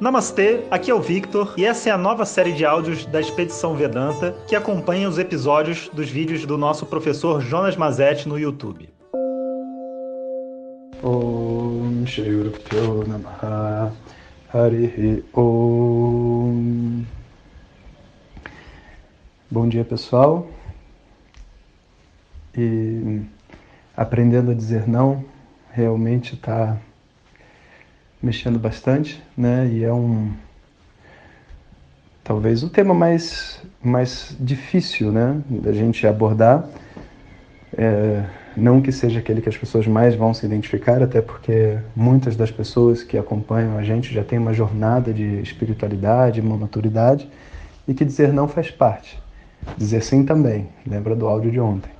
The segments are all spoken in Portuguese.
Namastê, aqui é o Victor e essa é a nova série de áudios da Expedição Vedanta que acompanha os episódios dos vídeos do nosso professor Jonas Mazetti no YouTube. Om Om. Bom dia pessoal. E aprendendo a dizer não realmente está mexendo bastante, né? E é um talvez o tema mais mais difícil, né, da gente abordar. É, não que seja aquele que as pessoas mais vão se identificar, até porque muitas das pessoas que acompanham a gente já têm uma jornada de espiritualidade, uma maturidade, e que dizer não faz parte. Dizer sim também, lembra do áudio de ontem.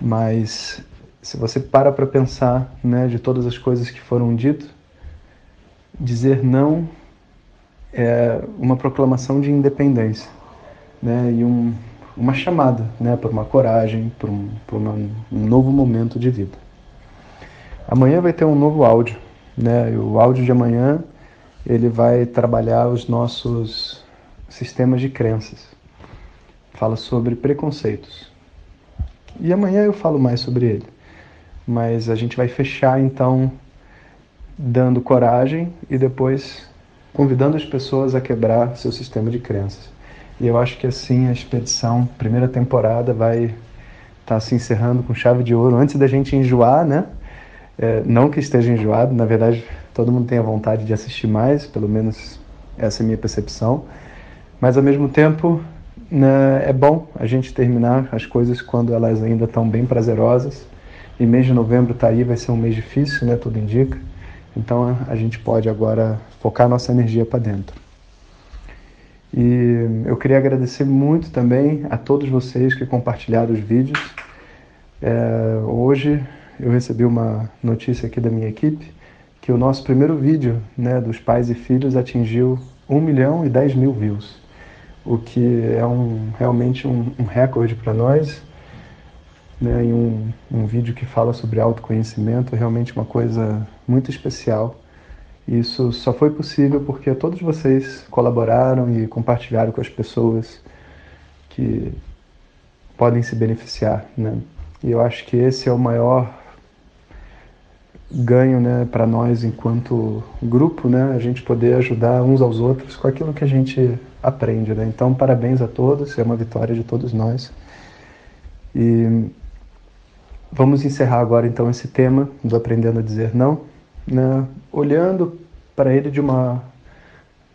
Mas se você para para pensar, né, de todas as coisas que foram ditas, dizer não é uma proclamação de independência, né? E um, uma chamada, né, para uma coragem, para um, um novo momento de vida. Amanhã vai ter um novo áudio, né? o áudio de amanhã ele vai trabalhar os nossos sistemas de crenças. Fala sobre preconceitos. E amanhã eu falo mais sobre ele. Mas a gente vai fechar então dando coragem e depois convidando as pessoas a quebrar seu sistema de crenças. E eu acho que assim a expedição, primeira temporada, vai estar tá se encerrando com chave de ouro antes da gente enjoar, né? É, não que esteja enjoado, na verdade todo mundo tem a vontade de assistir mais, pelo menos essa é a minha percepção. Mas ao mesmo tempo né, é bom a gente terminar as coisas quando elas ainda estão bem prazerosas. E mês de novembro está aí, vai ser um mês difícil, né? Tudo indica. Então a gente pode agora focar nossa energia para dentro. E eu queria agradecer muito também a todos vocês que compartilharam os vídeos. É, hoje eu recebi uma notícia aqui da minha equipe que o nosso primeiro vídeo né, dos pais e filhos atingiu 1 milhão e 10 mil views, o que é um, realmente um, um recorde para nós né, em um, um vídeo que fala sobre autoconhecimento, é realmente uma coisa muito especial. Isso só foi possível porque todos vocês colaboraram e compartilharam com as pessoas que podem se beneficiar, né? E eu acho que esse é o maior ganho, né, para nós enquanto grupo, né, a gente poder ajudar uns aos outros com aquilo que a gente aprende, né? Então, parabéns a todos, é uma vitória de todos nós. E Vamos encerrar agora então esse tema do aprendendo a dizer não, né? olhando para ele de uma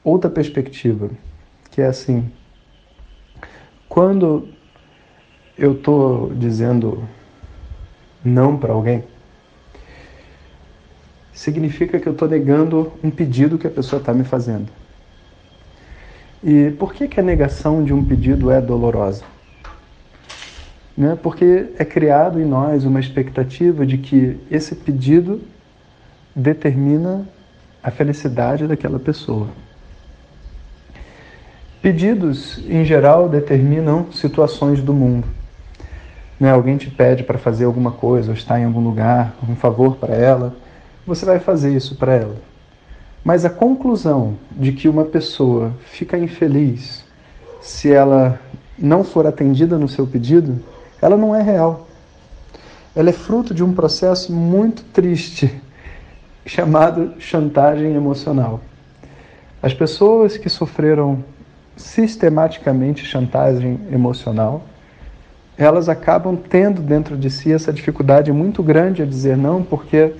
outra perspectiva, que é assim: quando eu estou dizendo não para alguém, significa que eu estou negando um pedido que a pessoa está me fazendo. E por que, que a negação de um pedido é dolorosa? Né? porque é criado em nós uma expectativa de que esse pedido determina a felicidade daquela pessoa. Pedidos, em geral, determinam situações do mundo. Né? Alguém te pede para fazer alguma coisa, ou está em algum lugar, um favor para ela, você vai fazer isso para ela. Mas a conclusão de que uma pessoa fica infeliz se ela não for atendida no seu pedido ela não é real. Ela é fruto de um processo muito triste chamado chantagem emocional. As pessoas que sofreram sistematicamente chantagem emocional, elas acabam tendo dentro de si essa dificuldade muito grande a dizer não, porque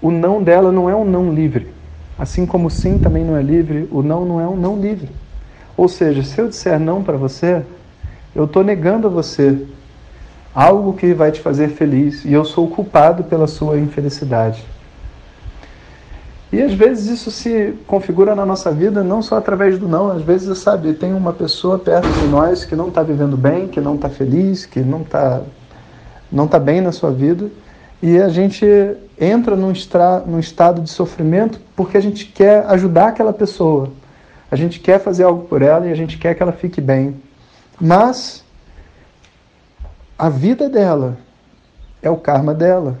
o não dela não é um não livre. Assim como o sim também não é livre, o não não é um não livre. Ou seja, se eu disser não para você, eu estou negando a você algo que vai te fazer feliz e eu sou culpado pela sua infelicidade. E às vezes isso se configura na nossa vida não só através do não, às vezes, sabe, tem uma pessoa perto de nós que não está vivendo bem, que não está feliz, que não está não tá bem na sua vida, e a gente entra num, estra, num estado de sofrimento porque a gente quer ajudar aquela pessoa, a gente quer fazer algo por ela e a gente quer que ela fique bem. Mas a vida dela é o karma dela.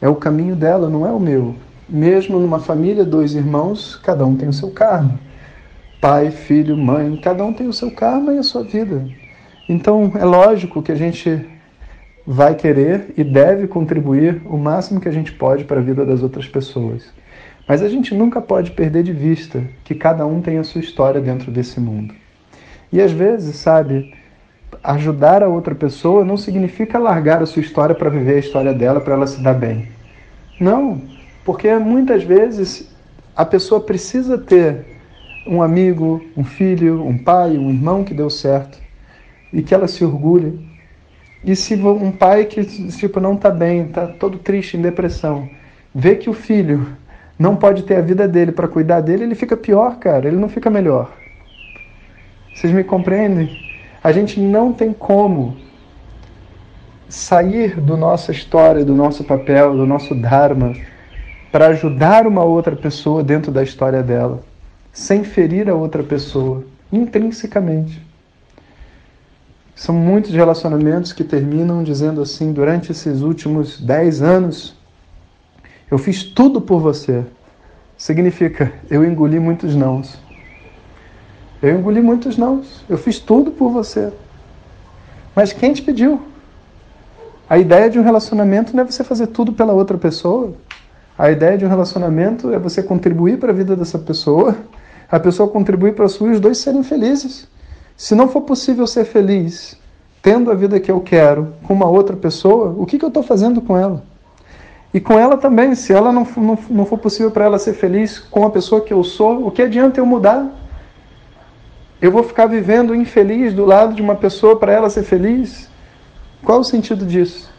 É o caminho dela, não é o meu. Mesmo numa família, dois irmãos, cada um tem o seu karma. Pai, filho, mãe, cada um tem o seu karma e a sua vida. Então é lógico que a gente vai querer e deve contribuir o máximo que a gente pode para a vida das outras pessoas. Mas a gente nunca pode perder de vista que cada um tem a sua história dentro desse mundo. E às vezes, sabe, ajudar a outra pessoa não significa largar a sua história para viver a história dela, para ela se dar bem. Não, porque muitas vezes a pessoa precisa ter um amigo, um filho, um pai, um irmão que deu certo e que ela se orgulhe. E se um pai que tipo não está bem, está todo triste, em depressão, vê que o filho não pode ter a vida dele para cuidar dele, ele fica pior, cara, ele não fica melhor. Vocês me compreendem? A gente não tem como sair do nossa história, do nosso papel, do nosso dharma para ajudar uma outra pessoa dentro da história dela, sem ferir a outra pessoa intrinsecamente. São muitos relacionamentos que terminam dizendo assim: durante esses últimos dez anos, eu fiz tudo por você. Significa, eu engoli muitos nãos. Eu engoli muitos nãos. Eu fiz tudo por você. Mas quem te pediu? A ideia de um relacionamento não é você fazer tudo pela outra pessoa. A ideia de um relacionamento é você contribuir para a vida dessa pessoa, a pessoa contribuir para a sua e os dois serem felizes. Se não for possível ser feliz tendo a vida que eu quero com uma outra pessoa, o que, que eu estou fazendo com ela? E com ela também, se ela não, não, não for possível para ela ser feliz com a pessoa que eu sou, o que adianta eu mudar? Eu vou ficar vivendo infeliz do lado de uma pessoa para ela ser feliz? Qual o sentido disso?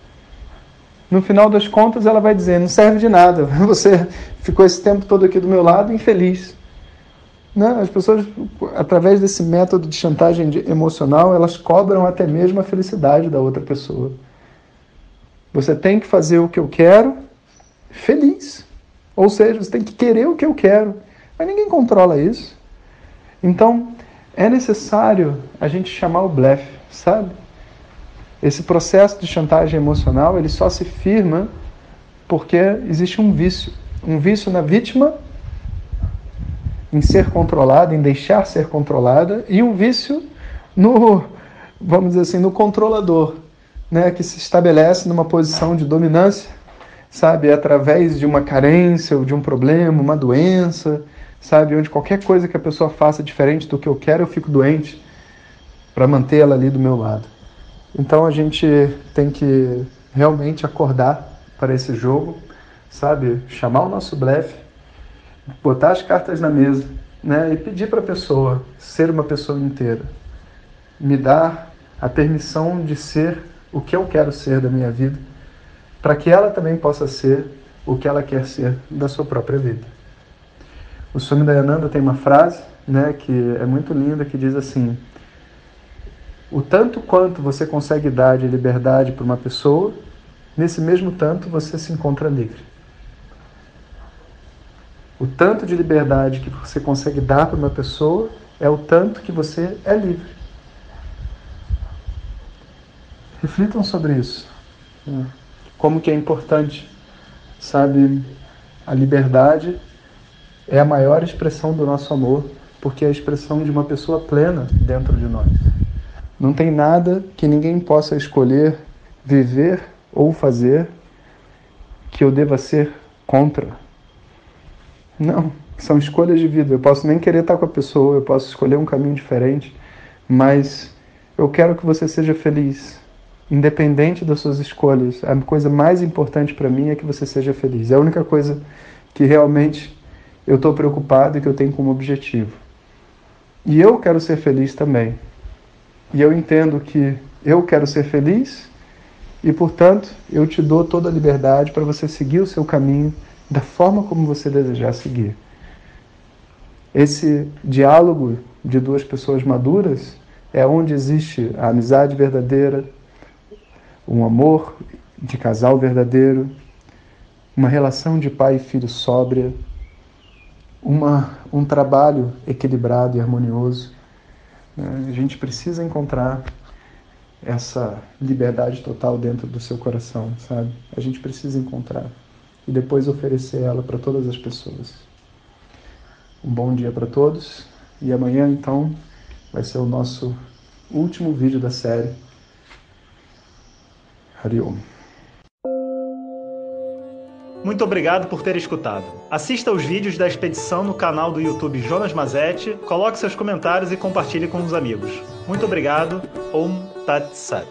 No final das contas, ela vai dizer: não serve de nada, você ficou esse tempo todo aqui do meu lado infeliz. Não, as pessoas, através desse método de chantagem emocional, elas cobram até mesmo a felicidade da outra pessoa. Você tem que fazer o que eu quero feliz. Ou seja, você tem que querer o que eu quero. Mas ninguém controla isso. Então, é necessário a gente chamar o blefe, sabe? Esse processo de chantagem emocional, ele só se firma porque existe um vício. Um vício na vítima em ser controlada, em deixar ser controlada, e um vício no, vamos dizer assim, no controlador, né, que se estabelece numa posição de dominância, sabe, através de uma carência ou de um problema, uma doença, sabe? Onde qualquer coisa que a pessoa faça diferente do que eu quero, eu fico doente para manter ela ali do meu lado. Então a gente tem que realmente acordar para esse jogo, sabe? Chamar o nosso blefe, botar as cartas na mesa, né? E pedir para a pessoa ser uma pessoa inteira. Me dar a permissão de ser o que eu quero ser da minha vida, para que ela também possa ser o que ela quer ser da sua própria vida. O Swami Dayananda tem uma frase né, que é muito linda que diz assim: O tanto quanto você consegue dar de liberdade para uma pessoa, nesse mesmo tanto você se encontra livre. O tanto de liberdade que você consegue dar para uma pessoa é o tanto que você é livre. Reflitam sobre isso. Né? Como que é importante, sabe, a liberdade é a maior expressão do nosso amor, porque é a expressão de uma pessoa plena dentro de nós. Não tem nada que ninguém possa escolher viver ou fazer que eu deva ser contra. Não, são escolhas de vida. Eu posso nem querer estar com a pessoa, eu posso escolher um caminho diferente, mas eu quero que você seja feliz, independente das suas escolhas. A coisa mais importante para mim é que você seja feliz. É a única coisa que realmente eu estou preocupado e que eu tenho como objetivo. E eu quero ser feliz também. E eu entendo que eu quero ser feliz e, portanto, eu te dou toda a liberdade para você seguir o seu caminho da forma como você desejar seguir. Esse diálogo de duas pessoas maduras é onde existe a amizade verdadeira, um amor de casal verdadeiro, uma relação de pai e filho sóbria, uma, um trabalho equilibrado e harmonioso. Né? A gente precisa encontrar essa liberdade total dentro do seu coração, sabe? A gente precisa encontrar. e depois oferecer ela para todas as pessoas. Um bom dia para todos e amanhã então vai ser o nosso último vídeo da série. Hariom. Muito obrigado por ter escutado. Assista os vídeos da expedição no canal do YouTube Jonas Mazetti, coloque seus comentários e compartilhe com os amigos. Muito obrigado. Om Tat Sat.